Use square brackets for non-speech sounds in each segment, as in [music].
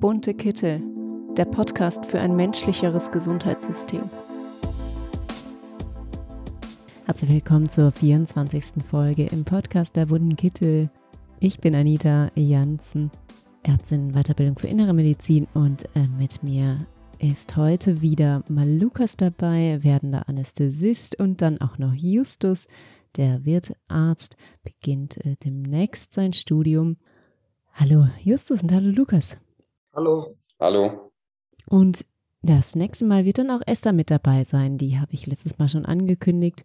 Bunte Kittel, der Podcast für ein menschlicheres Gesundheitssystem. Herzlich willkommen zur 24. Folge im Podcast der Bunten Kittel. Ich bin Anita Janssen, Ärztin Weiterbildung für Innere Medizin und äh, mit mir ist heute wieder mal Lukas dabei, werdender Anästhesist und dann auch noch Justus, der Wirtarzt, beginnt äh, demnächst sein Studium. Hallo Justus und hallo Lukas. Hallo. Hallo. Und das nächste Mal wird dann auch Esther mit dabei sein. Die habe ich letztes Mal schon angekündigt.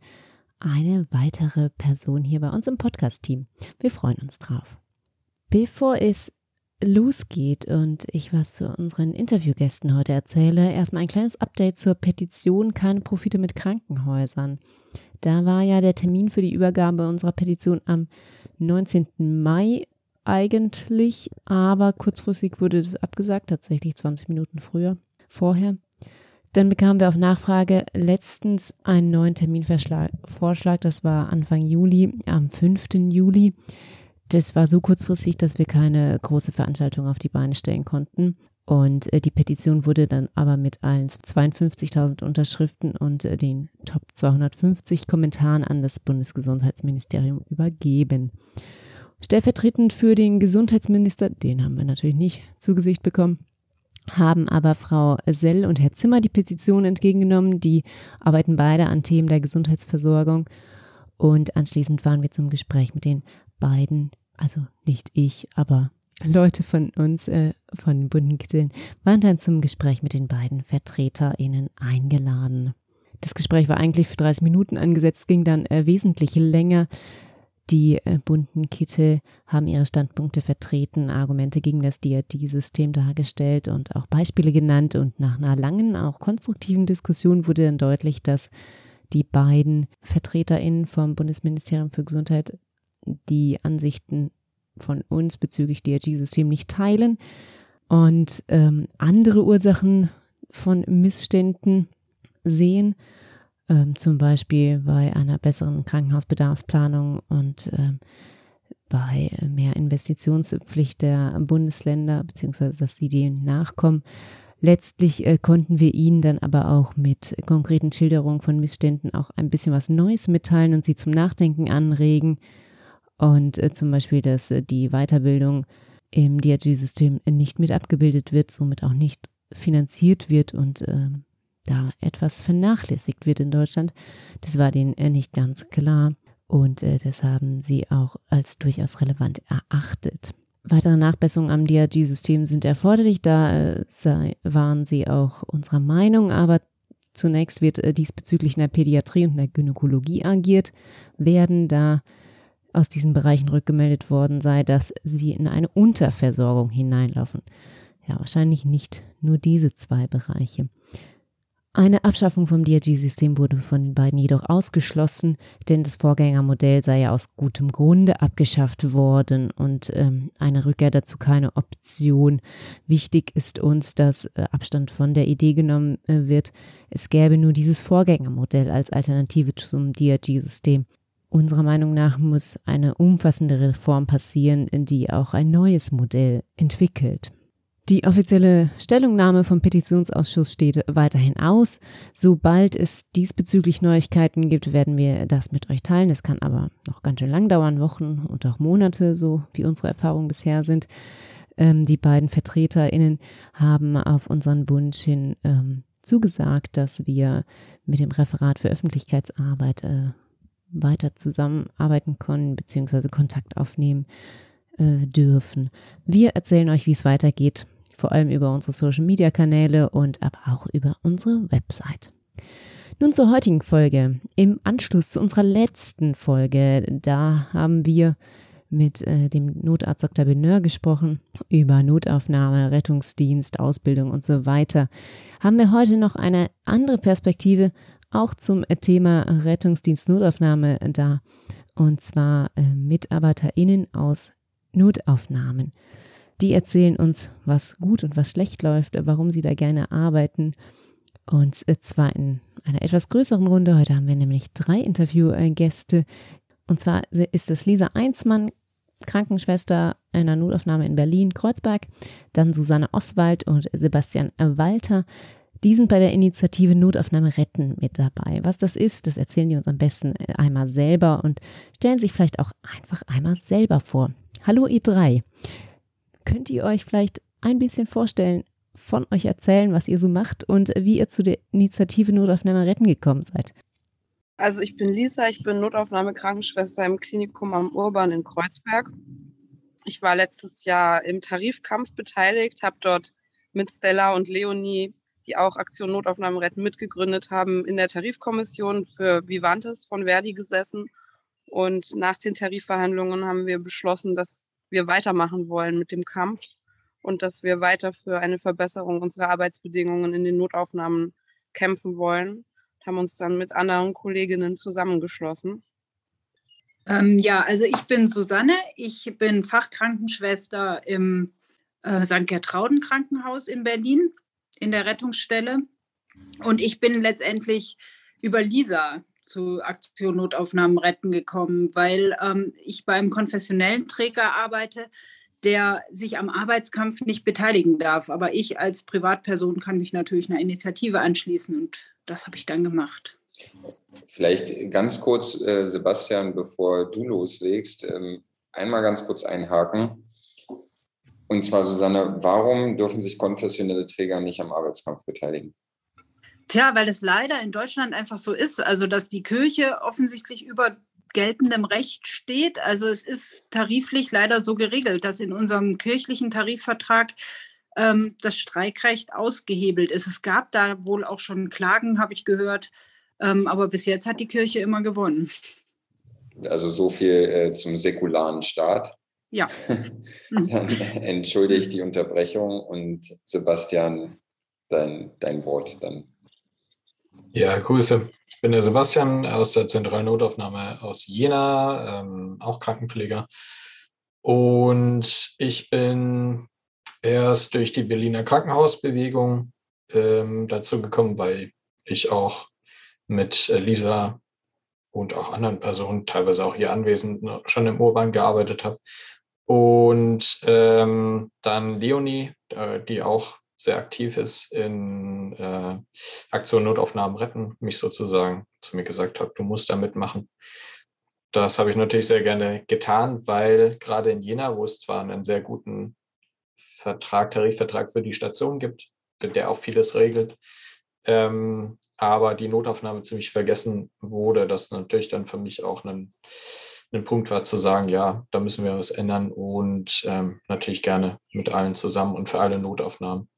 Eine weitere Person hier bei uns im Podcast-Team. Wir freuen uns drauf. Bevor es losgeht und ich was zu unseren Interviewgästen heute erzähle, erstmal ein kleines Update zur Petition Keine Profite mit Krankenhäusern. Da war ja der Termin für die Übergabe unserer Petition am 19. Mai eigentlich, aber kurzfristig wurde das abgesagt, tatsächlich 20 Minuten früher, vorher. Dann bekamen wir auf Nachfrage letztens einen neuen Terminvorschlag, das war Anfang Juli, am 5. Juli. Das war so kurzfristig, dass wir keine große Veranstaltung auf die Beine stellen konnten. Und äh, die Petition wurde dann aber mit allen 52.000 Unterschriften und äh, den Top 250 Kommentaren an das Bundesgesundheitsministerium übergeben. Stellvertretend für den Gesundheitsminister, den haben wir natürlich nicht zu Gesicht bekommen, haben aber Frau Sell und Herr Zimmer die Petition entgegengenommen. Die arbeiten beide an Themen der Gesundheitsversorgung. Und anschließend waren wir zum Gespräch mit den beiden, also nicht ich, aber Leute von uns, äh, von den bunten Kitteln, waren dann zum Gespräch mit den beiden VertreterInnen eingeladen. Das Gespräch war eigentlich für 30 Minuten angesetzt, ging dann äh, wesentlich länger. Die äh, bunten Kittel haben ihre Standpunkte vertreten, Argumente gegen das DRD-System dargestellt und auch Beispiele genannt. Und nach einer langen, auch konstruktiven Diskussion wurde dann deutlich, dass die beiden VertreterInnen vom Bundesministerium für Gesundheit die Ansichten von uns bezüglich DRG-System nicht teilen und ähm, andere Ursachen von Missständen sehen ähm, zum Beispiel bei einer besseren Krankenhausbedarfsplanung und ähm, bei mehr Investitionspflicht der Bundesländer, beziehungsweise dass sie denen nachkommen. Letztlich äh, konnten wir ihnen dann aber auch mit konkreten Schilderungen von Missständen auch ein bisschen was Neues mitteilen und sie zum Nachdenken anregen. Und äh, zum Beispiel, dass äh, die Weiterbildung im DRG-System nicht mit abgebildet wird, somit auch nicht finanziert wird und ähm, da etwas vernachlässigt wird in Deutschland. Das war denen äh, nicht ganz klar und äh, das haben sie auch als durchaus relevant erachtet. Weitere Nachbesserungen am DRG-System sind erforderlich, da äh, sei, waren sie auch unserer Meinung, aber zunächst wird diesbezüglich in der Pädiatrie und in der Gynäkologie agiert werden, da aus diesen Bereichen rückgemeldet worden sei, dass sie in eine Unterversorgung hineinlaufen. Ja, wahrscheinlich nicht nur diese zwei Bereiche. Eine Abschaffung vom DRG-System wurde von den beiden jedoch ausgeschlossen, denn das Vorgängermodell sei ja aus gutem Grunde abgeschafft worden und ähm, eine Rückkehr dazu keine Option. Wichtig ist uns, dass äh, Abstand von der Idee genommen äh, wird, es gäbe nur dieses Vorgängermodell als Alternative zum DRG-System. Unserer Meinung nach muss eine umfassende Reform passieren, in die auch ein neues Modell entwickelt. Die offizielle Stellungnahme vom Petitionsausschuss steht weiterhin aus. Sobald es diesbezüglich Neuigkeiten gibt, werden wir das mit euch teilen. Es kann aber noch ganz schön lang dauern, Wochen und auch Monate, so wie unsere Erfahrungen bisher sind. Ähm, die beiden VertreterInnen haben auf unseren Wunsch hin ähm, zugesagt, dass wir mit dem Referat für Öffentlichkeitsarbeit äh, weiter zusammenarbeiten können, beziehungsweise Kontakt aufnehmen äh, dürfen. Wir erzählen euch, wie es weitergeht vor allem über unsere Social-Media-Kanäle und aber auch über unsere Website. Nun zur heutigen Folge. Im Anschluss zu unserer letzten Folge, da haben wir mit äh, dem Notarzt Dr. Beneur gesprochen über Notaufnahme, Rettungsdienst, Ausbildung und so weiter. Haben wir heute noch eine andere Perspektive auch zum Thema Rettungsdienst Notaufnahme da und zwar äh, MitarbeiterInnen aus Notaufnahmen. Die erzählen uns, was gut und was schlecht läuft, warum sie da gerne arbeiten. Und zwar in einer etwas größeren Runde. Heute haben wir nämlich drei Interviewgäste. Und zwar ist es Lisa Einsmann, Krankenschwester in einer Notaufnahme in Berlin-Kreuzberg. Dann Susanne Oswald und Sebastian Walter. Die sind bei der Initiative Notaufnahme retten mit dabei. Was das ist, das erzählen die uns am besten einmal selber und stellen sich vielleicht auch einfach einmal selber vor. Hallo ihr drei. Könnt ihr euch vielleicht ein bisschen vorstellen, von euch erzählen, was ihr so macht und wie ihr zu der Initiative Notaufnahme retten gekommen seid? Also ich bin Lisa, ich bin Notaufnahme-Krankenschwester im Klinikum am Urban in Kreuzberg. Ich war letztes Jahr im Tarifkampf beteiligt, habe dort mit Stella und Leonie, die auch Aktion Notaufnahme retten, mitgegründet haben, in der Tarifkommission für Vivantes von Verdi gesessen. Und nach den Tarifverhandlungen haben wir beschlossen, dass wir weitermachen wollen mit dem Kampf und dass wir weiter für eine Verbesserung unserer Arbeitsbedingungen in den Notaufnahmen kämpfen wollen haben uns dann mit anderen Kolleginnen zusammengeschlossen. Ähm, ja, also ich bin Susanne, ich bin Fachkrankenschwester im äh, St. Gertrauden Krankenhaus in Berlin in der Rettungsstelle und ich bin letztendlich über Lisa zu Aktion Notaufnahmen retten gekommen, weil ähm, ich beim konfessionellen Träger arbeite, der sich am Arbeitskampf nicht beteiligen darf. Aber ich als Privatperson kann mich natürlich einer Initiative anschließen und das habe ich dann gemacht. Vielleicht ganz kurz, äh, Sebastian, bevor du loslegst, ähm, einmal ganz kurz einhaken. Und zwar, Susanne, warum dürfen sich konfessionelle Träger nicht am Arbeitskampf beteiligen? Tja, weil es leider in Deutschland einfach so ist, also dass die Kirche offensichtlich über geltendem Recht steht. Also es ist tariflich leider so geregelt, dass in unserem kirchlichen Tarifvertrag ähm, das Streikrecht ausgehebelt ist. Es gab da wohl auch schon Klagen, habe ich gehört, ähm, aber bis jetzt hat die Kirche immer gewonnen. Also so viel äh, zum säkularen Staat. Ja. [laughs] Dann entschuldige ich die Unterbrechung und Sebastian, dein, dein Wort dann. Ja, Grüße. Ich bin der Sebastian aus der zentralen Notaufnahme aus Jena, ähm, auch Krankenpfleger. Und ich bin erst durch die Berliner Krankenhausbewegung ähm, dazu gekommen, weil ich auch mit Lisa und auch anderen Personen, teilweise auch hier anwesend, schon im Urban gearbeitet habe. Und ähm, dann Leonie, äh, die auch sehr aktiv ist in äh, Aktion Notaufnahmen retten, mich sozusagen zu mir gesagt hat, du musst da mitmachen. Das habe ich natürlich sehr gerne getan, weil gerade in Jena, wo es zwar einen sehr guten Vertrag, Tarifvertrag für die Station gibt, der auch vieles regelt. Ähm, aber die Notaufnahme ziemlich vergessen wurde, das natürlich dann für mich auch ein, ein Punkt war zu sagen, ja, da müssen wir was ändern und ähm, natürlich gerne mit allen zusammen und für alle Notaufnahmen.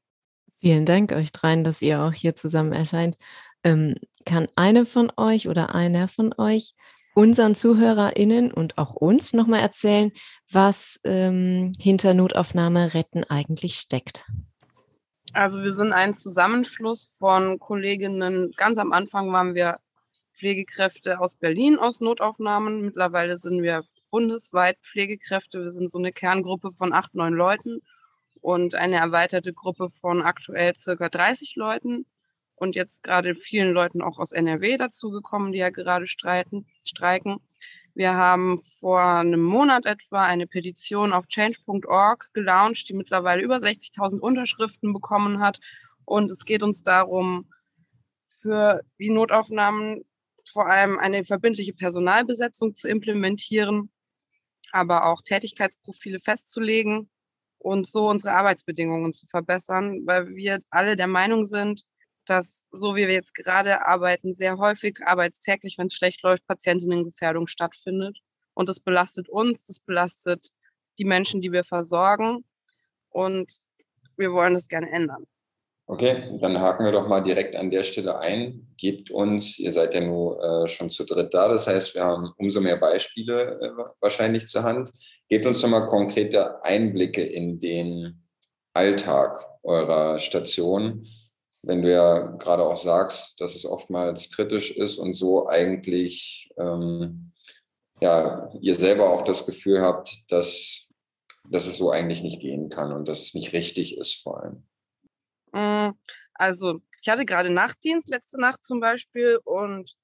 Vielen Dank euch dreien, dass ihr auch hier zusammen erscheint. Ähm, kann eine von euch oder einer von euch unseren ZuhörerInnen und auch uns nochmal erzählen, was ähm, hinter Notaufnahme retten eigentlich steckt? Also wir sind ein Zusammenschluss von Kolleginnen. Ganz am Anfang waren wir Pflegekräfte aus Berlin aus Notaufnahmen. Mittlerweile sind wir bundesweit Pflegekräfte. Wir sind so eine Kerngruppe von acht, neun Leuten und eine erweiterte Gruppe von aktuell circa 30 Leuten und jetzt gerade vielen Leuten auch aus NRW dazugekommen, die ja gerade streiten, streiken. Wir haben vor einem Monat etwa eine Petition auf change.org gelauncht, die mittlerweile über 60.000 Unterschriften bekommen hat. Und es geht uns darum, für die Notaufnahmen vor allem eine verbindliche Personalbesetzung zu implementieren, aber auch Tätigkeitsprofile festzulegen und so unsere Arbeitsbedingungen zu verbessern, weil wir alle der Meinung sind, dass so wie wir jetzt gerade arbeiten, sehr häufig arbeitstäglich, wenn es schlecht läuft, Patientinnengefährdung stattfindet. Und das belastet uns, das belastet die Menschen, die wir versorgen. Und wir wollen das gerne ändern. Okay, dann haken wir doch mal direkt an der Stelle ein. Gebt uns, ihr seid ja nur äh, schon zu dritt da, das heißt, wir haben umso mehr Beispiele äh, wahrscheinlich zur Hand. Gebt uns doch mal konkrete Einblicke in den Alltag eurer Station wenn du ja gerade auch sagst, dass es oftmals kritisch ist und so eigentlich ähm, ja, ihr selber auch das Gefühl habt, dass, dass es so eigentlich nicht gehen kann und dass es nicht richtig ist vor allem. Mm, also ich hatte gerade Nachtdienst letzte Nacht zum Beispiel und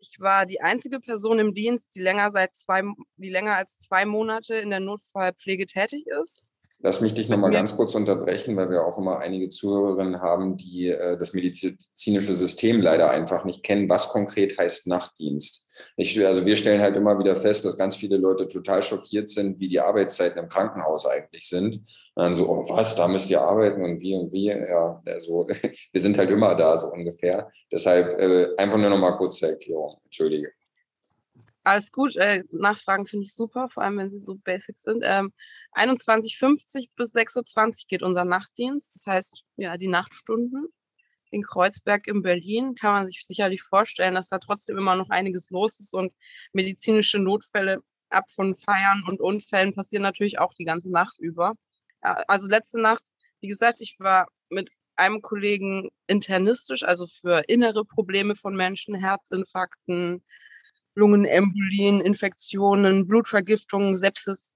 Ich war die einzige Person im Dienst, die länger, seit zwei, die länger als zwei Monate in der Notfallpflege tätig ist. Lass mich dich nochmal ganz kurz unterbrechen, weil wir auch immer einige Zuhörerinnen haben, die äh, das medizinische System leider einfach nicht kennen. Was konkret heißt Nachtdienst? Ich, also wir stellen halt immer wieder fest, dass ganz viele Leute total schockiert sind, wie die Arbeitszeiten im Krankenhaus eigentlich sind. Und dann so, oh was, da müsst ihr arbeiten und wie und wie. Ja, also [laughs] wir sind halt immer da, so ungefähr. Deshalb äh, einfach nur nochmal kurz zur Erklärung. Entschuldige. Alles gut. Äh, Nachfragen finde ich super, vor allem wenn sie so basic sind. Ähm, 21.50 bis 6.20 Uhr geht unser Nachtdienst. Das heißt, ja, die Nachtstunden. In Kreuzberg in Berlin kann man sich sicherlich vorstellen, dass da trotzdem immer noch einiges los ist und medizinische Notfälle ab von Feiern und Unfällen passieren natürlich auch die ganze Nacht über. Ja, also letzte Nacht, wie gesagt, ich war mit einem Kollegen internistisch, also für innere Probleme von Menschen, Herzinfarkten, Lungenembolien, Infektionen, Blutvergiftungen, Sepsis,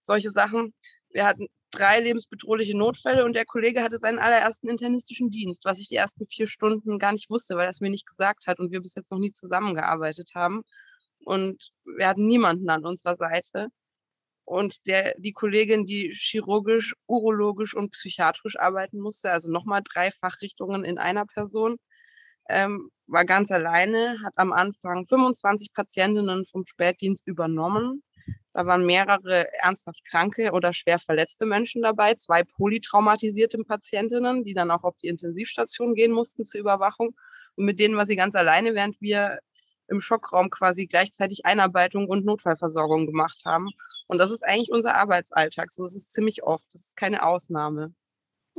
solche Sachen. Wir hatten drei lebensbedrohliche Notfälle und der Kollege hatte seinen allerersten internistischen Dienst, was ich die ersten vier Stunden gar nicht wusste, weil er es mir nicht gesagt hat und wir bis jetzt noch nie zusammengearbeitet haben. Und wir hatten niemanden an unserer Seite. Und der, die Kollegin, die chirurgisch, urologisch und psychiatrisch arbeiten musste, also nochmal drei Fachrichtungen in einer Person, ähm, war ganz alleine, hat am Anfang 25 Patientinnen vom Spätdienst übernommen. Da waren mehrere ernsthaft kranke oder schwer verletzte Menschen dabei, zwei polytraumatisierte Patientinnen, die dann auch auf die Intensivstation gehen mussten zur Überwachung. Und mit denen war sie ganz alleine, während wir im Schockraum quasi gleichzeitig Einarbeitung und Notfallversorgung gemacht haben. Und das ist eigentlich unser Arbeitsalltag. So ist es ziemlich oft. Das ist keine Ausnahme.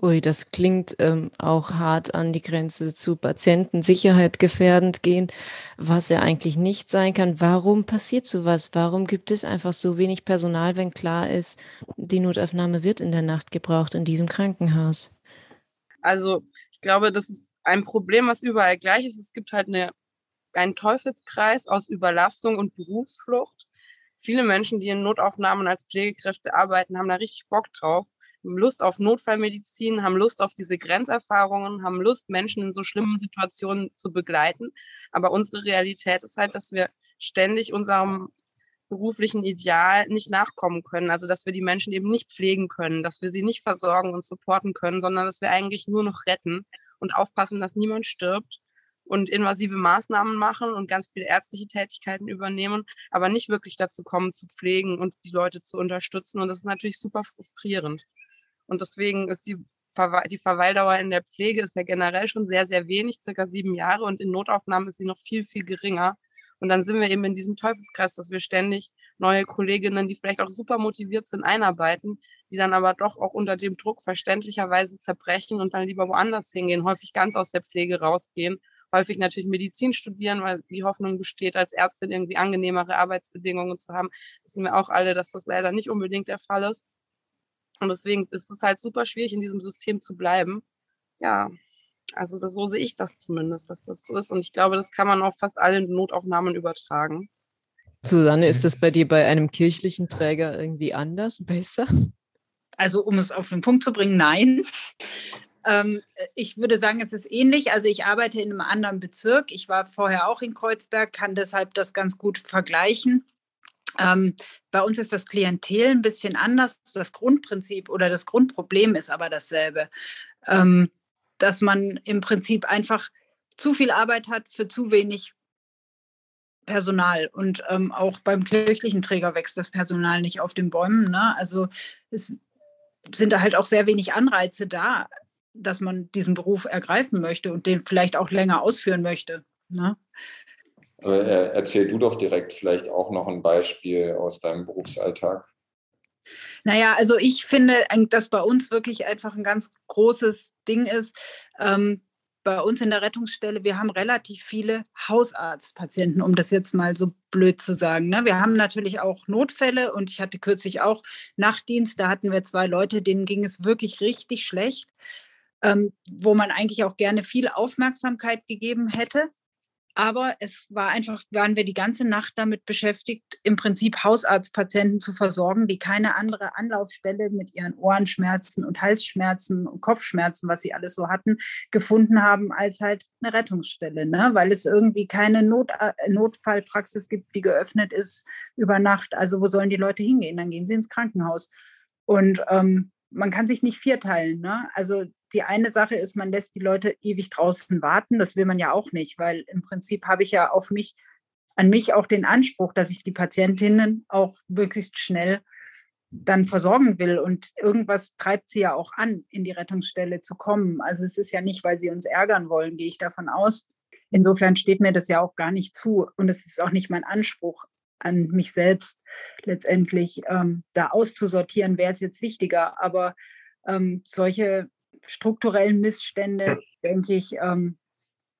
Ui, das klingt ähm, auch hart an die Grenze zu Patientensicherheit gefährdend gehend, was ja eigentlich nicht sein kann. Warum passiert sowas? Warum gibt es einfach so wenig Personal, wenn klar ist, die Notaufnahme wird in der Nacht gebraucht in diesem Krankenhaus? Also ich glaube, das ist ein Problem, was überall gleich ist. Es gibt halt eine, einen Teufelskreis aus Überlastung und Berufsflucht. Viele Menschen, die in Notaufnahmen als Pflegekräfte arbeiten, haben da richtig Bock drauf Lust auf Notfallmedizin, haben Lust auf diese Grenzerfahrungen, haben Lust, Menschen in so schlimmen Situationen zu begleiten. Aber unsere Realität ist halt, dass wir ständig unserem beruflichen Ideal nicht nachkommen können. Also, dass wir die Menschen eben nicht pflegen können, dass wir sie nicht versorgen und supporten können, sondern dass wir eigentlich nur noch retten und aufpassen, dass niemand stirbt und invasive Maßnahmen machen und ganz viele ärztliche Tätigkeiten übernehmen, aber nicht wirklich dazu kommen, zu pflegen und die Leute zu unterstützen. Und das ist natürlich super frustrierend. Und deswegen ist die, Verwe die Verweildauer in der Pflege ist ja generell schon sehr, sehr wenig, circa sieben Jahre. Und in Notaufnahmen ist sie noch viel, viel geringer. Und dann sind wir eben in diesem Teufelskreis, dass wir ständig neue Kolleginnen, die vielleicht auch super motiviert sind, einarbeiten, die dann aber doch auch unter dem Druck verständlicherweise zerbrechen und dann lieber woanders hingehen, häufig ganz aus der Pflege rausgehen, häufig natürlich Medizin studieren, weil die Hoffnung besteht, als Ärztin irgendwie angenehmere Arbeitsbedingungen zu haben. Wissen wir auch alle, dass das leider nicht unbedingt der Fall ist. Und deswegen ist es halt super schwierig, in diesem System zu bleiben. Ja, also das, so sehe ich das zumindest, dass das so ist. Und ich glaube, das kann man auf fast alle Notaufnahmen übertragen. Susanne, ist das bei dir bei einem kirchlichen Träger irgendwie anders, besser? Also um es auf den Punkt zu bringen, nein. Ähm, ich würde sagen, es ist ähnlich. Also ich arbeite in einem anderen Bezirk. Ich war vorher auch in Kreuzberg, kann deshalb das ganz gut vergleichen. Ähm, bei uns ist das Klientel ein bisschen anders. Das Grundprinzip oder das Grundproblem ist aber dasselbe, ähm, dass man im Prinzip einfach zu viel Arbeit hat für zu wenig Personal. Und ähm, auch beim kirchlichen Träger wächst das Personal nicht auf den Bäumen. Ne? Also es sind da halt auch sehr wenig Anreize da, dass man diesen Beruf ergreifen möchte und den vielleicht auch länger ausführen möchte. Ne? Äh, erzähl du doch direkt vielleicht auch noch ein Beispiel aus deinem Berufsalltag. Naja, also ich finde, dass bei uns wirklich einfach ein ganz großes Ding ist. Ähm, bei uns in der Rettungsstelle, wir haben relativ viele Hausarztpatienten, um das jetzt mal so blöd zu sagen. Ne? Wir haben natürlich auch Notfälle und ich hatte kürzlich auch Nachtdienst, da hatten wir zwei Leute, denen ging es wirklich richtig schlecht, ähm, wo man eigentlich auch gerne viel Aufmerksamkeit gegeben hätte. Aber es war einfach, waren wir die ganze Nacht damit beschäftigt, im Prinzip Hausarztpatienten zu versorgen, die keine andere Anlaufstelle mit ihren Ohrenschmerzen und Halsschmerzen und Kopfschmerzen, was sie alles so hatten, gefunden haben, als halt eine Rettungsstelle, ne? weil es irgendwie keine Not, äh, Notfallpraxis gibt, die geöffnet ist über Nacht. Also wo sollen die Leute hingehen? Dann gehen sie ins Krankenhaus. Und ähm, man kann sich nicht vierteilen. Ne? Also die eine Sache ist, man lässt die Leute ewig draußen warten. Das will man ja auch nicht, weil im Prinzip habe ich ja auf mich, an mich auch den Anspruch, dass ich die Patientinnen auch möglichst schnell dann versorgen will. Und irgendwas treibt sie ja auch an, in die Rettungsstelle zu kommen. Also es ist ja nicht, weil sie uns ärgern wollen, gehe ich davon aus. Insofern steht mir das ja auch gar nicht zu. Und es ist auch nicht mein Anspruch an mich selbst, letztendlich ähm, da auszusortieren, wer ist jetzt wichtiger. Aber ähm, solche strukturellen Missstände, denke ich, ähm,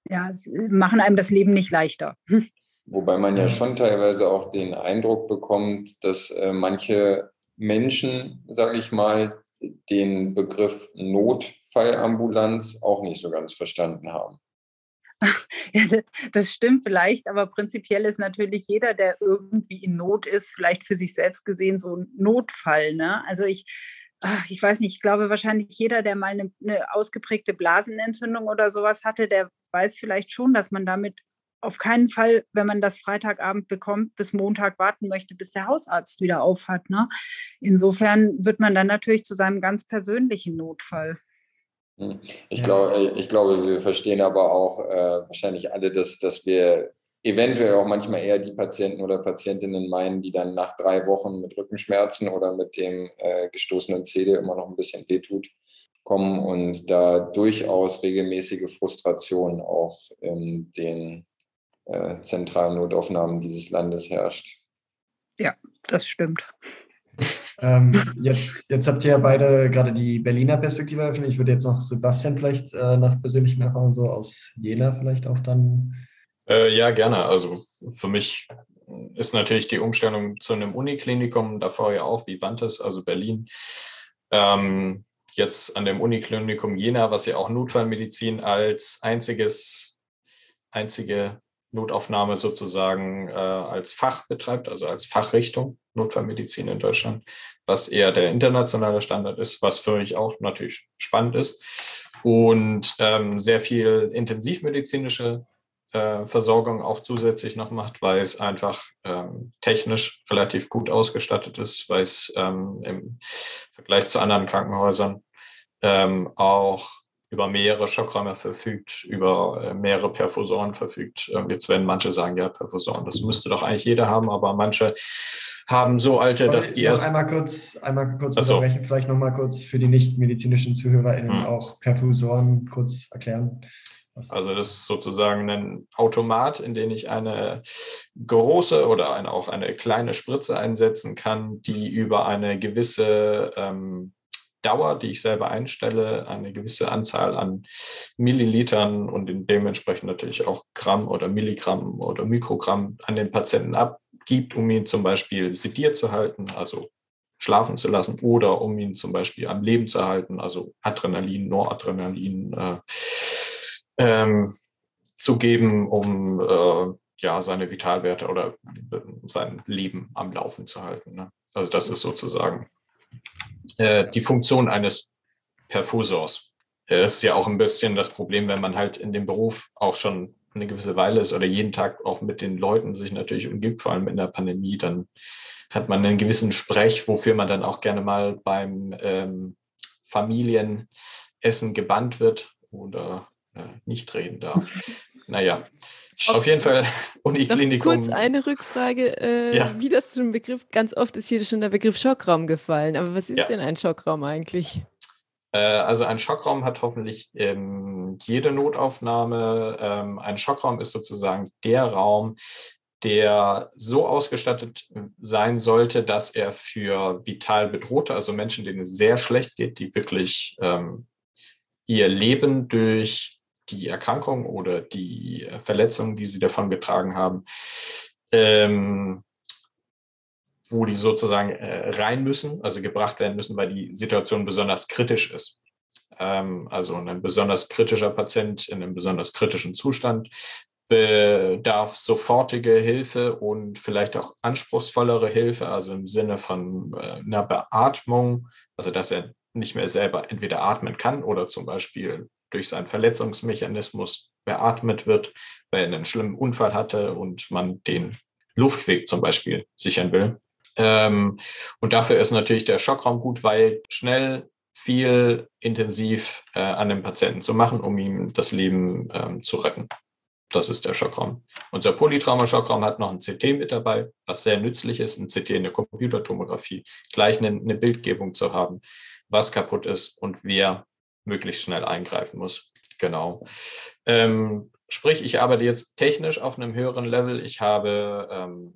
ja, machen einem das Leben nicht leichter. [laughs] Wobei man ja schon teilweise auch den Eindruck bekommt, dass äh, manche Menschen, sage ich mal, den Begriff Notfallambulanz auch nicht so ganz verstanden haben. [laughs] Ja, das stimmt vielleicht, aber prinzipiell ist natürlich jeder, der irgendwie in Not ist, vielleicht für sich selbst gesehen so ein Notfall. Ne? Also ich ich weiß nicht, ich glaube wahrscheinlich jeder, der mal eine, eine, ausgeprägte Blasenentzündung oder sowas hatte, der weiß vielleicht schon, dass man damit auf keinen Fall, wenn man das Freitagabend bekommt, bis Montag warten möchte, bis der Hausarzt wieder aufhat. Ne? Insofern wird man dann natürlich zu seinem ganz persönlichen Notfall. Hm. Ich, glaube, ich glaube, wir verstehen aber auch äh, wahrscheinlich alle, dass, dass wir eventuell auch manchmal eher die Patienten oder Patientinnen meinen, die dann nach drei Wochen mit Rückenschmerzen oder mit dem äh, gestoßenen Zeh, der immer noch ein bisschen wehtut, kommen und da durchaus regelmäßige Frustration auch in den äh, zentralen Notaufnahmen dieses Landes herrscht. Ja, das stimmt. Ähm, jetzt, jetzt habt ihr ja beide gerade die Berliner Perspektive eröffnet. Ich würde jetzt noch Sebastian vielleicht äh, nach persönlichen Erfahrungen so aus Jena vielleicht auch dann äh, ja, gerne. Also für mich ist natürlich die Umstellung zu einem Uniklinikum, davor ja auch Vivantes, also Berlin. Ähm, jetzt an dem Uniklinikum Jena, was ja auch Notfallmedizin als einziges, einzige Notaufnahme sozusagen äh, als Fach betreibt, also als Fachrichtung Notfallmedizin in Deutschland, was eher der internationale Standard ist, was für mich auch natürlich spannend ist. Und ähm, sehr viel intensivmedizinische äh, Versorgung auch zusätzlich noch macht, weil es einfach ähm, technisch relativ gut ausgestattet ist, weil es ähm, im Vergleich zu anderen Krankenhäusern ähm, auch über mehrere Schockräume verfügt, über äh, mehrere Perfusoren verfügt. Ähm, jetzt werden manche sagen, ja, Perfusoren, das müsste doch eigentlich jeder haben, aber manche haben so alte, dass die erst. Einmal kurz, einmal kurz so. unterbrechen, vielleicht nochmal kurz für die nicht-medizinischen ZuhörerInnen hm. auch Perfusoren kurz erklären. Also das ist sozusagen ein Automat, in den ich eine große oder eine, auch eine kleine Spritze einsetzen kann, die über eine gewisse ähm, Dauer, die ich selber einstelle, eine gewisse Anzahl an Millilitern und dementsprechend natürlich auch Gramm oder Milligramm oder Mikrogramm an den Patienten abgibt, um ihn zum Beispiel sediert zu halten, also schlafen zu lassen oder um ihn zum Beispiel am Leben zu halten, also Adrenalin, Noradrenalin, äh, ähm, zu geben, um äh, ja seine Vitalwerte oder äh, sein Leben am Laufen zu halten. Ne? Also das ist sozusagen äh, die Funktion eines Perfusors. Das ist ja auch ein bisschen das Problem, wenn man halt in dem Beruf auch schon eine gewisse Weile ist oder jeden Tag auch mit den Leuten sich natürlich umgibt, vor allem in der Pandemie, dann hat man einen gewissen Sprech, wofür man dann auch gerne mal beim ähm, Familienessen gebannt wird oder nicht reden darf. [laughs] naja, auf, auf jeden Fall [laughs] Uniklinikum. Kurz eine Rückfrage äh, ja. wieder zum Begriff. Ganz oft ist hier schon der Begriff Schockraum gefallen. Aber was ist ja. denn ein Schockraum eigentlich? Äh, also ein Schockraum hat hoffentlich ähm, jede Notaufnahme. Ähm, ein Schockraum ist sozusagen der Raum, der so ausgestattet sein sollte, dass er für vital Bedrohte, also Menschen, denen es sehr schlecht geht, die wirklich ähm, ihr Leben durch die Erkrankung oder die äh, Verletzung, die sie davon getragen haben, ähm, wo die sozusagen äh, rein müssen, also gebracht werden müssen, weil die Situation besonders kritisch ist. Ähm, also ein besonders kritischer Patient in einem besonders kritischen Zustand, bedarf sofortige Hilfe und vielleicht auch anspruchsvollere Hilfe, also im Sinne von äh, einer Beatmung, also dass er nicht mehr selber entweder atmen kann oder zum Beispiel durch seinen Verletzungsmechanismus beatmet wird, weil er einen schlimmen Unfall hatte und man den Luftweg zum Beispiel sichern will. Ähm, und dafür ist natürlich der Schockraum gut, weil schnell viel intensiv äh, an dem Patienten zu machen, um ihm das Leben ähm, zu retten. Das ist der Schockraum. Unser Polytrauma-Schockraum hat noch ein CT mit dabei, was sehr nützlich ist, ein CT in der Computertomographie, gleich eine, eine Bildgebung zu haben, was kaputt ist und wer möglichst schnell eingreifen muss. Genau. Ähm, sprich, ich arbeite jetzt technisch auf einem höheren Level. Ich habe ähm,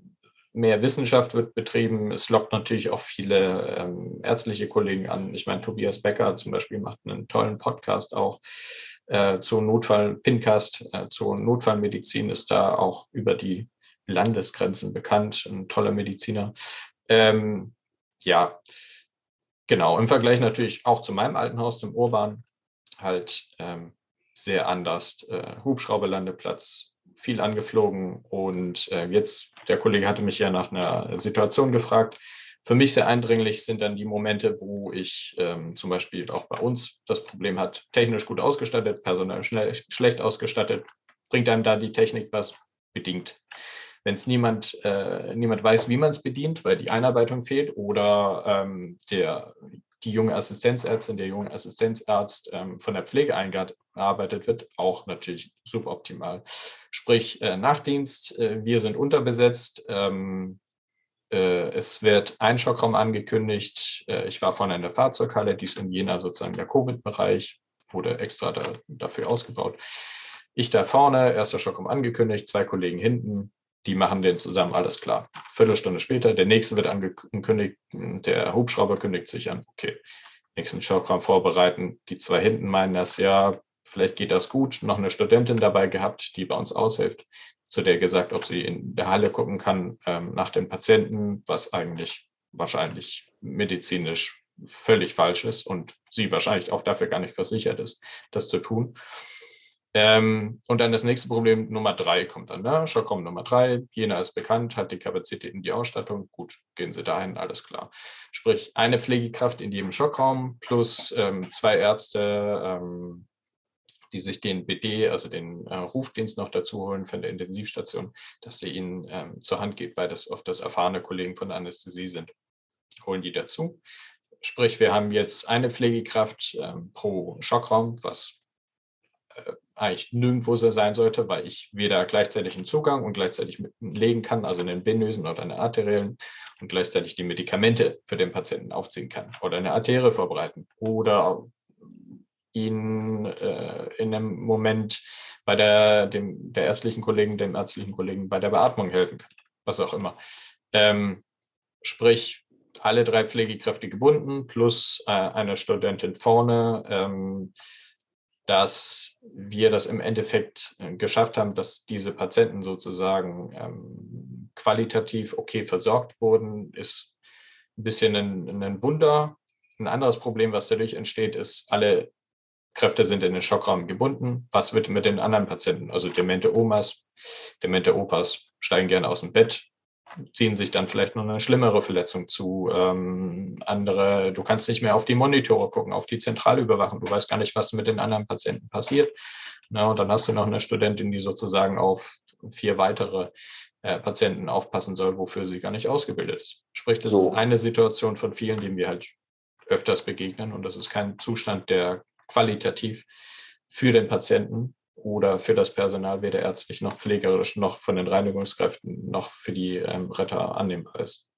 mehr Wissenschaft wird betrieben. Es lockt natürlich auch viele ähm, ärztliche Kollegen an. Ich meine, Tobias Becker zum Beispiel macht einen tollen Podcast auch äh, zu Notfall, Pincast, äh, zur Notfallmedizin ist da auch über die Landesgrenzen bekannt. Ein toller Mediziner. Ähm, ja, genau. Im Vergleich natürlich auch zu meinem alten Haus, dem Urban, halt ähm, sehr anders. Äh, Hubschrauberlandeplatz, viel angeflogen und äh, jetzt, der Kollege hatte mich ja nach einer Situation gefragt. Für mich sehr eindringlich sind dann die Momente, wo ich ähm, zum Beispiel auch bei uns das Problem hat, technisch gut ausgestattet, personell schnell, schlecht ausgestattet, bringt einem da die Technik was bedingt. Wenn es niemand, äh, niemand weiß, wie man es bedient, weil die Einarbeitung fehlt oder ähm, der die junge Assistenzärztin, der junge Assistenzarzt ähm, von der Pflege eingearbeitet wird, auch natürlich suboptimal. Sprich, äh, Nachtdienst, äh, wir sind unterbesetzt. Ähm, äh, es wird ein Schockraum angekündigt. Äh, ich war vorne in der Fahrzeughalle, die ist in Jena sozusagen der Covid-Bereich, wurde extra da, dafür ausgebaut. Ich da vorne, erster Schockraum angekündigt, zwei Kollegen hinten, die machen den zusammen, alles klar. Viertelstunde später, der nächste wird angekündigt, der Hubschrauber kündigt sich an, okay, nächsten Schockraum vorbereiten. Die zwei hinten meinen das, ja, vielleicht geht das gut. Noch eine Studentin dabei gehabt, die bei uns aushilft, zu der gesagt, ob sie in der Halle gucken kann ähm, nach dem Patienten, was eigentlich wahrscheinlich medizinisch völlig falsch ist und sie wahrscheinlich auch dafür gar nicht versichert ist, das zu tun. Ähm, und dann das nächste Problem, Nummer drei kommt dann, ne? Schockraum Nummer drei, jener ist bekannt, hat die Kapazitäten, die Ausstattung, gut, gehen Sie dahin, alles klar. Sprich, eine Pflegekraft in jedem Schockraum plus ähm, zwei Ärzte, ähm, die sich den BD, also den äh, Rufdienst noch dazu holen von der Intensivstation, dass der ihnen ähm, zur Hand geht, weil das oft das erfahrene Kollegen von Anästhesie sind. Holen die dazu. Sprich, wir haben jetzt eine Pflegekraft ähm, pro Schockraum, was äh, eigentlich nirgendwo so sein sollte, weil ich weder gleichzeitig einen Zugang und gleichzeitig legen kann, also einen venösen oder einen arteriellen und gleichzeitig die Medikamente für den Patienten aufziehen kann oder eine Arterie vorbereiten oder ihn äh, in einem Moment bei der, dem, der ärztlichen Kollegen, dem ärztlichen Kollegen bei der Beatmung helfen kann, was auch immer. Ähm, sprich, alle drei Pflegekräfte gebunden plus äh, eine Studentin vorne. Ähm, dass wir das im Endeffekt äh, geschafft haben, dass diese Patienten sozusagen ähm, qualitativ okay versorgt wurden, ist ein bisschen ein, ein, Wunder. Ein anderes Problem, was dadurch entsteht, ist, alle Kräfte sind in den Schockraum gebunden. Was wird mit den anderen Patienten? Also demente Omas, demente Opas steigen gerne aus dem Bett, ziehen sich dann vielleicht noch eine schlimmere Verletzung zu. Ähm, andere, du kannst nicht mehr auf die Monitore gucken, auf die Zentralüberwachung. Du weißt gar nicht, was mit den anderen Patienten passiert. Na, und dann hast du noch eine Studentin, die sozusagen auf vier weitere äh, Patienten aufpassen soll, wofür sie gar nicht ausgebildet ist. Sprich, das so. ist eine Situation von vielen, denen wir halt öfters begegnen. Und das ist kein Zustand, der qualitativ für den Patienten oder für das Personal, weder ärztlich noch pflegerisch noch von den Reinigungskräften noch für die ähm, Retter annehmbar ist.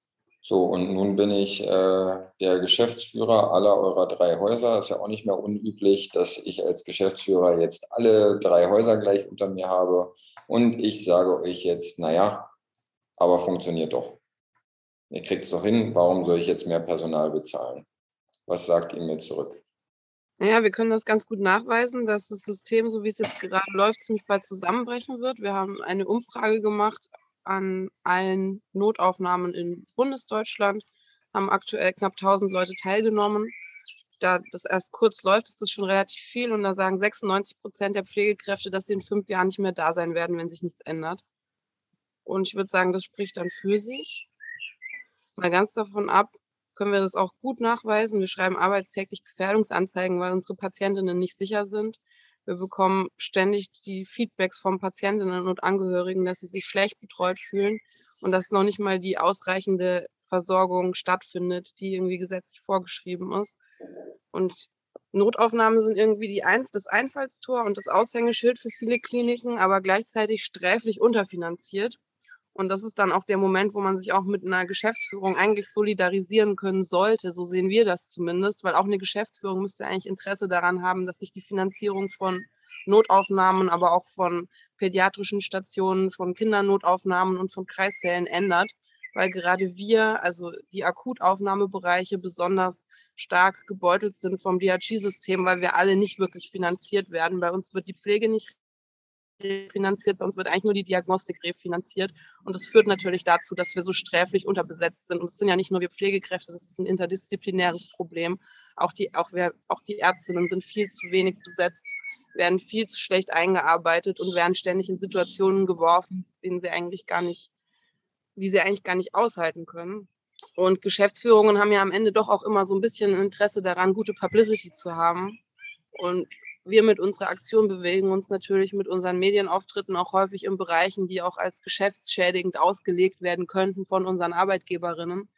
So, und nun bin ich äh, der Geschäftsführer aller eurer drei Häuser. Ist ja auch nicht mehr unüblich, dass ich als Geschäftsführer jetzt alle drei Häuser gleich unter mir habe. Und ich sage euch jetzt, naja, aber funktioniert doch. Ihr kriegt es doch hin, warum soll ich jetzt mehr Personal bezahlen? Was sagt ihr mir zurück? Naja, wir können das ganz gut nachweisen, dass das System, so wie es jetzt gerade läuft, ziemlich bald zusammenbrechen wird. Wir haben eine Umfrage gemacht an allen Notaufnahmen in Bundesdeutschland, haben aktuell knapp 1000 Leute teilgenommen. da das erst kurz läuft, ist das schon relativ viel. Und da sagen 96 Prozent der Pflegekräfte, dass sie in fünf Jahren nicht mehr da sein werden, wenn sich nichts ändert. Und ich würde sagen, das spricht dann für sich. Mal ganz davon ab, können wir das auch gut nachweisen. Wir schreiben arbeitstäglich Gefährdungsanzeigen, weil unsere Patientinnen nicht sicher sind. Wir bekommen ständig die Feedbacks von Patientinnen und Angehörigen, dass sie sich schlecht betreut fühlen und dass noch nicht mal die ausreichende Versorgung stattfindet, die irgendwie gesetzlich vorgeschrieben ist. Und Notaufnahmen sind irgendwie die Ein das Einfallstor und das Aushängeschild für viele Kliniken, aber gleichzeitig sträflich unterfinanziert. Und das ist dann auch der Moment, wo man sich auch mit einer Geschäftsführung eigentlich solidarisieren können sollte. So sehen wir das zumindest, weil auch eine Geschäftsführung müsste eigentlich Interesse daran haben, dass sich die Finanzierung von Notaufnahmen, aber auch von pädiatrischen Stationen, von Kindernotaufnahmen und von Kreissälen ändert, weil gerade wir, also die Akutaufnahmebereiche, besonders stark gebeutelt sind vom DRG-System, weil wir alle nicht wirklich finanziert werden. Bei uns wird die Pflege nicht refinanziert, bei uns wird eigentlich nur die Diagnostik refinanziert. Und das führt natürlich dazu, dass wir so sträflich unterbesetzt sind. Und es sind ja nicht nur wir Pflegekräfte, das ist ein interdisziplinäres Problem. Auch die, auch, wir, auch die Ärztinnen sind viel zu wenig besetzt, werden viel zu schlecht eingearbeitet und werden ständig in Situationen geworfen, denen sie eigentlich gar nicht, die sie eigentlich gar nicht aushalten können. Und Geschäftsführungen haben ja am Ende doch auch immer so ein bisschen Interesse daran, gute Publicity zu haben. Und wir mit unserer Aktion bewegen uns natürlich mit unseren Medienauftritten auch häufig in Bereichen, die auch als geschäftsschädigend ausgelegt werden könnten von unseren Arbeitgeberinnen.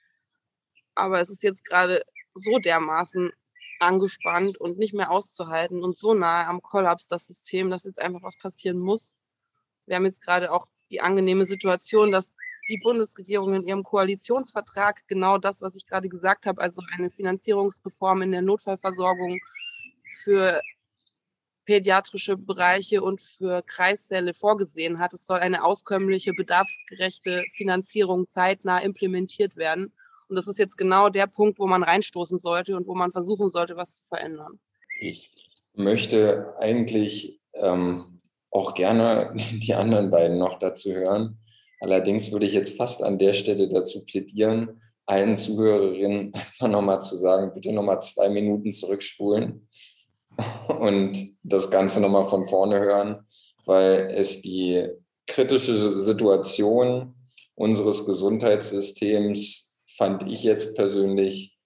Aber es ist jetzt gerade so dermaßen angespannt und nicht mehr auszuhalten und so nahe am Kollaps das System, dass jetzt einfach was passieren muss. Wir haben jetzt gerade auch die angenehme Situation, dass die Bundesregierung in ihrem Koalitionsvertrag genau das, was ich gerade gesagt habe, also eine Finanzierungsreform in der Notfallversorgung für pädiatrische Bereiche und für Kreissäle vorgesehen hat. Es soll eine auskömmliche, bedarfsgerechte Finanzierung zeitnah implementiert werden. Und das ist jetzt genau der Punkt, wo man reinstoßen sollte und wo man versuchen sollte, was zu verändern. Ich möchte eigentlich ähm, auch gerne [laughs] die anderen beiden noch dazu hören. Allerdings würde ich jetzt fast an der Stelle dazu plädieren, allen Zuhörerinnen [laughs] einfach nochmal zu sagen, bitte nochmal zwei Minuten zurückspulen und das Ganze nochmal von vorne hören, weil es die kritische Situation unseres Gesundheitssystems, fand ich jetzt persönlich,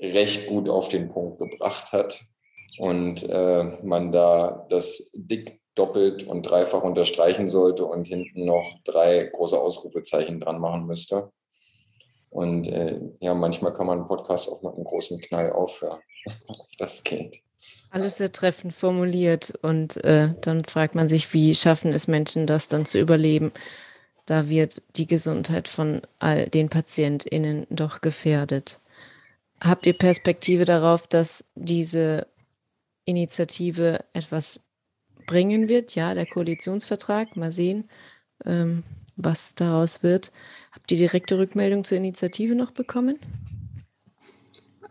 recht gut auf den Punkt gebracht hat und äh, man da das dick doppelt und dreifach unterstreichen sollte und hinten noch drei große Ausrufezeichen dran machen müsste. Und äh, ja, manchmal kann man einen Podcast auch mit einem großen Knall aufhören. [laughs] das geht. Alles sehr treffend formuliert und äh, dann fragt man sich, wie schaffen es Menschen, das dann zu überleben? Da wird die Gesundheit von all den PatientInnen doch gefährdet. Habt ihr Perspektive darauf, dass diese Initiative etwas bringen wird? Ja, der Koalitionsvertrag, mal sehen, ähm, was daraus wird. Habt ihr direkte Rückmeldung zur Initiative noch bekommen?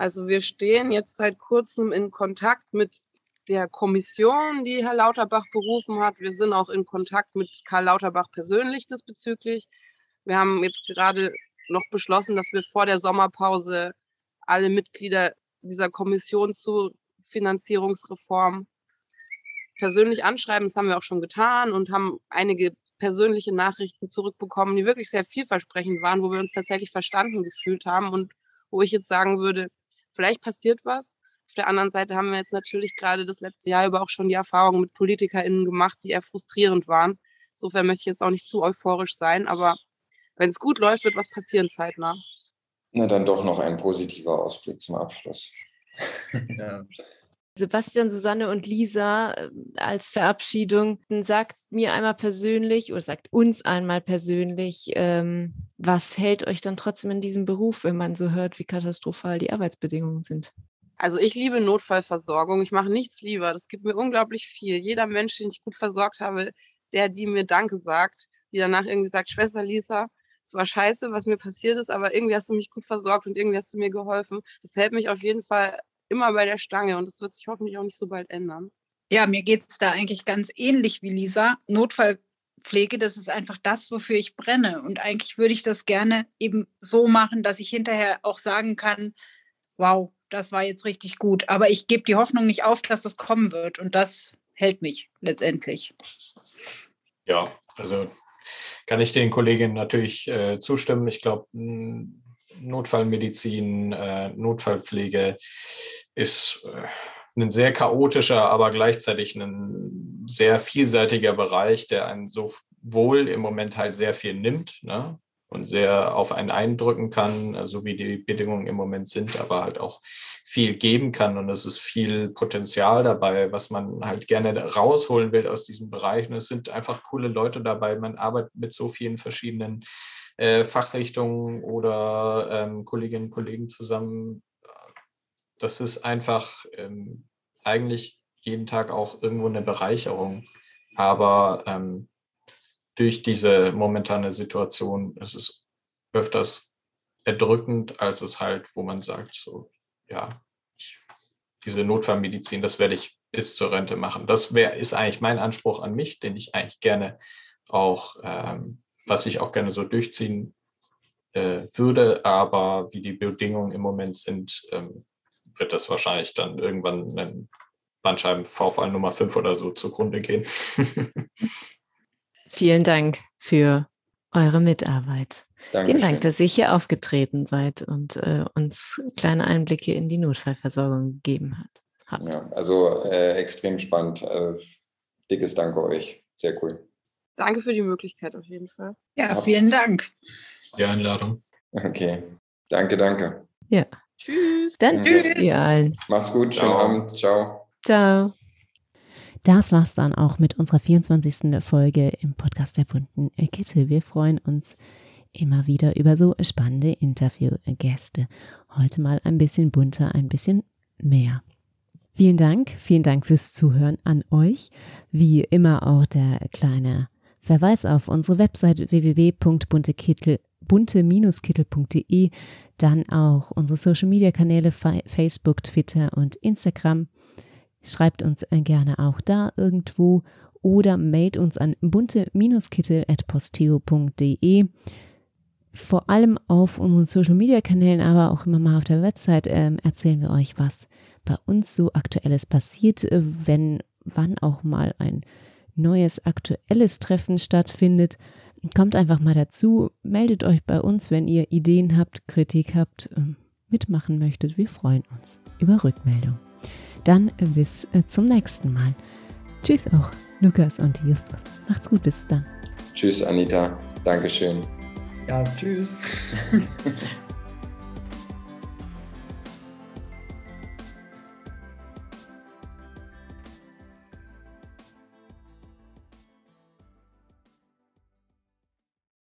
Also wir stehen jetzt seit kurzem in Kontakt mit der Kommission, die Herr Lauterbach berufen hat. Wir sind auch in Kontakt mit Karl Lauterbach persönlich diesbezüglich. Wir haben jetzt gerade noch beschlossen, dass wir vor der Sommerpause alle Mitglieder dieser Kommission zur Finanzierungsreform persönlich anschreiben. Das haben wir auch schon getan und haben einige persönliche Nachrichten zurückbekommen, die wirklich sehr vielversprechend waren, wo wir uns tatsächlich verstanden gefühlt haben und wo ich jetzt sagen würde, vielleicht passiert was. Auf der anderen Seite haben wir jetzt natürlich gerade das letzte Jahr über auch schon die Erfahrungen mit PolitikerInnen gemacht, die eher frustrierend waren. Insofern möchte ich jetzt auch nicht zu euphorisch sein, aber wenn es gut läuft, wird was passieren zeitnah. Na, dann doch noch ein positiver Ausblick zum Abschluss. ja. [laughs] Sebastian, Susanne und Lisa äh, als Verabschiedung, sagt mir einmal persönlich oder sagt uns einmal persönlich, ähm, was hält euch dann trotzdem in diesem Beruf, wenn man so hört, wie katastrophal die Arbeitsbedingungen sind? Also ich liebe Notfallversorgung. Ich mache nichts lieber. Das gibt mir unglaublich viel. Jeder Mensch, den ich gut versorgt habe, der, die mir Danke sagt, die danach irgendwie sagt, Schwester Lisa, es war scheiße, was mir passiert ist, aber irgendwie hast du mich gut versorgt und irgendwie hast du mir geholfen. Das hält mich auf jeden Fall immer bei der Stange und das wird sich hoffentlich auch nicht so bald ändern. Ja, mir geht es da eigentlich ganz ähnlich wie Lisa. Notfallpflege, das ist einfach das, wofür ich brenne. Und eigentlich würde ich das gerne eben so machen, dass ich hinterher auch sagen kann, wow, das war jetzt richtig gut. Aber ich gebe die Hoffnung nicht auf, dass das kommen wird. Und das hält mich letztendlich. Ja, also kann ich den Kolleginnen natürlich äh, zustimmen. Ich glaube, Notfallmedizin, äh, Notfallpflege ist äh, ein sehr chaotischer, aber gleichzeitig ein sehr vielseitiger Bereich, der einen sowohl im Moment halt sehr viel nimmt ne, und sehr auf einen eindrücken kann, so wie die Bedingungen im Moment sind, aber halt auch viel geben kann. Und es ist viel Potenzial dabei, was man halt gerne rausholen will aus diesem Bereich. Und es sind einfach coole Leute dabei. Man arbeitet mit so vielen verschiedenen äh, Fachrichtungen oder ähm, Kolleginnen und Kollegen zusammen. Das ist einfach ähm, eigentlich jeden Tag auch irgendwo eine Bereicherung. Aber ähm, durch diese momentane Situation ist es öfters erdrückend, als es halt, wo man sagt, so, ja, ich, diese Notfallmedizin, das werde ich bis zur Rente machen. Das wär, ist eigentlich mein Anspruch an mich, den ich eigentlich gerne auch ähm, was ich auch gerne so durchziehen äh, würde, aber wie die Bedingungen im Moment sind, ähm, wird das wahrscheinlich dann irgendwann einen Bandscheibenvorfall Nummer 5 oder so zugrunde gehen. [laughs] Vielen Dank für eure Mitarbeit. Dankeschön. Vielen Dank, dass ihr hier aufgetreten seid und äh, uns kleine Einblicke in die Notfallversorgung gegeben hat, habt. Ja, also äh, extrem spannend. Äh, dickes Danke euch. Sehr cool. Danke für die Möglichkeit auf jeden Fall. Ja, vielen Dank. Die Einladung. Okay. Danke, danke. Ja. Tschüss. Dann Tschüss. tschüss ihr allen. Macht's gut. Schönen Ciao. Abend. Ciao. Ciao. Das war's dann auch mit unserer 24. Folge im Podcast der bunten Kittel. Wir freuen uns immer wieder über so spannende Interviewgäste. Heute mal ein bisschen bunter, ein bisschen mehr. Vielen Dank, vielen Dank fürs Zuhören an euch. Wie immer auch der kleine Verweis auf unsere Website www.bunte-kittel.de, dann auch unsere Social Media Kanäle Facebook, Twitter und Instagram. Schreibt uns gerne auch da irgendwo oder mailt uns an bunte-kittel.posteo.de. Vor allem auf unseren Social Media Kanälen, aber auch immer mal auf der Website ähm, erzählen wir euch, was bei uns so aktuelles passiert, äh, wenn wann auch mal ein neues aktuelles Treffen stattfindet. Kommt einfach mal dazu, meldet euch bei uns, wenn ihr Ideen habt, Kritik habt, ähm, mitmachen möchtet. Wir freuen uns über Rückmeldung. Dann bis äh, zum nächsten Mal. Tschüss auch, Lukas und Justus. Macht's gut, bis dann. Tschüss, Anita. Dankeschön. Ja, tschüss. [laughs]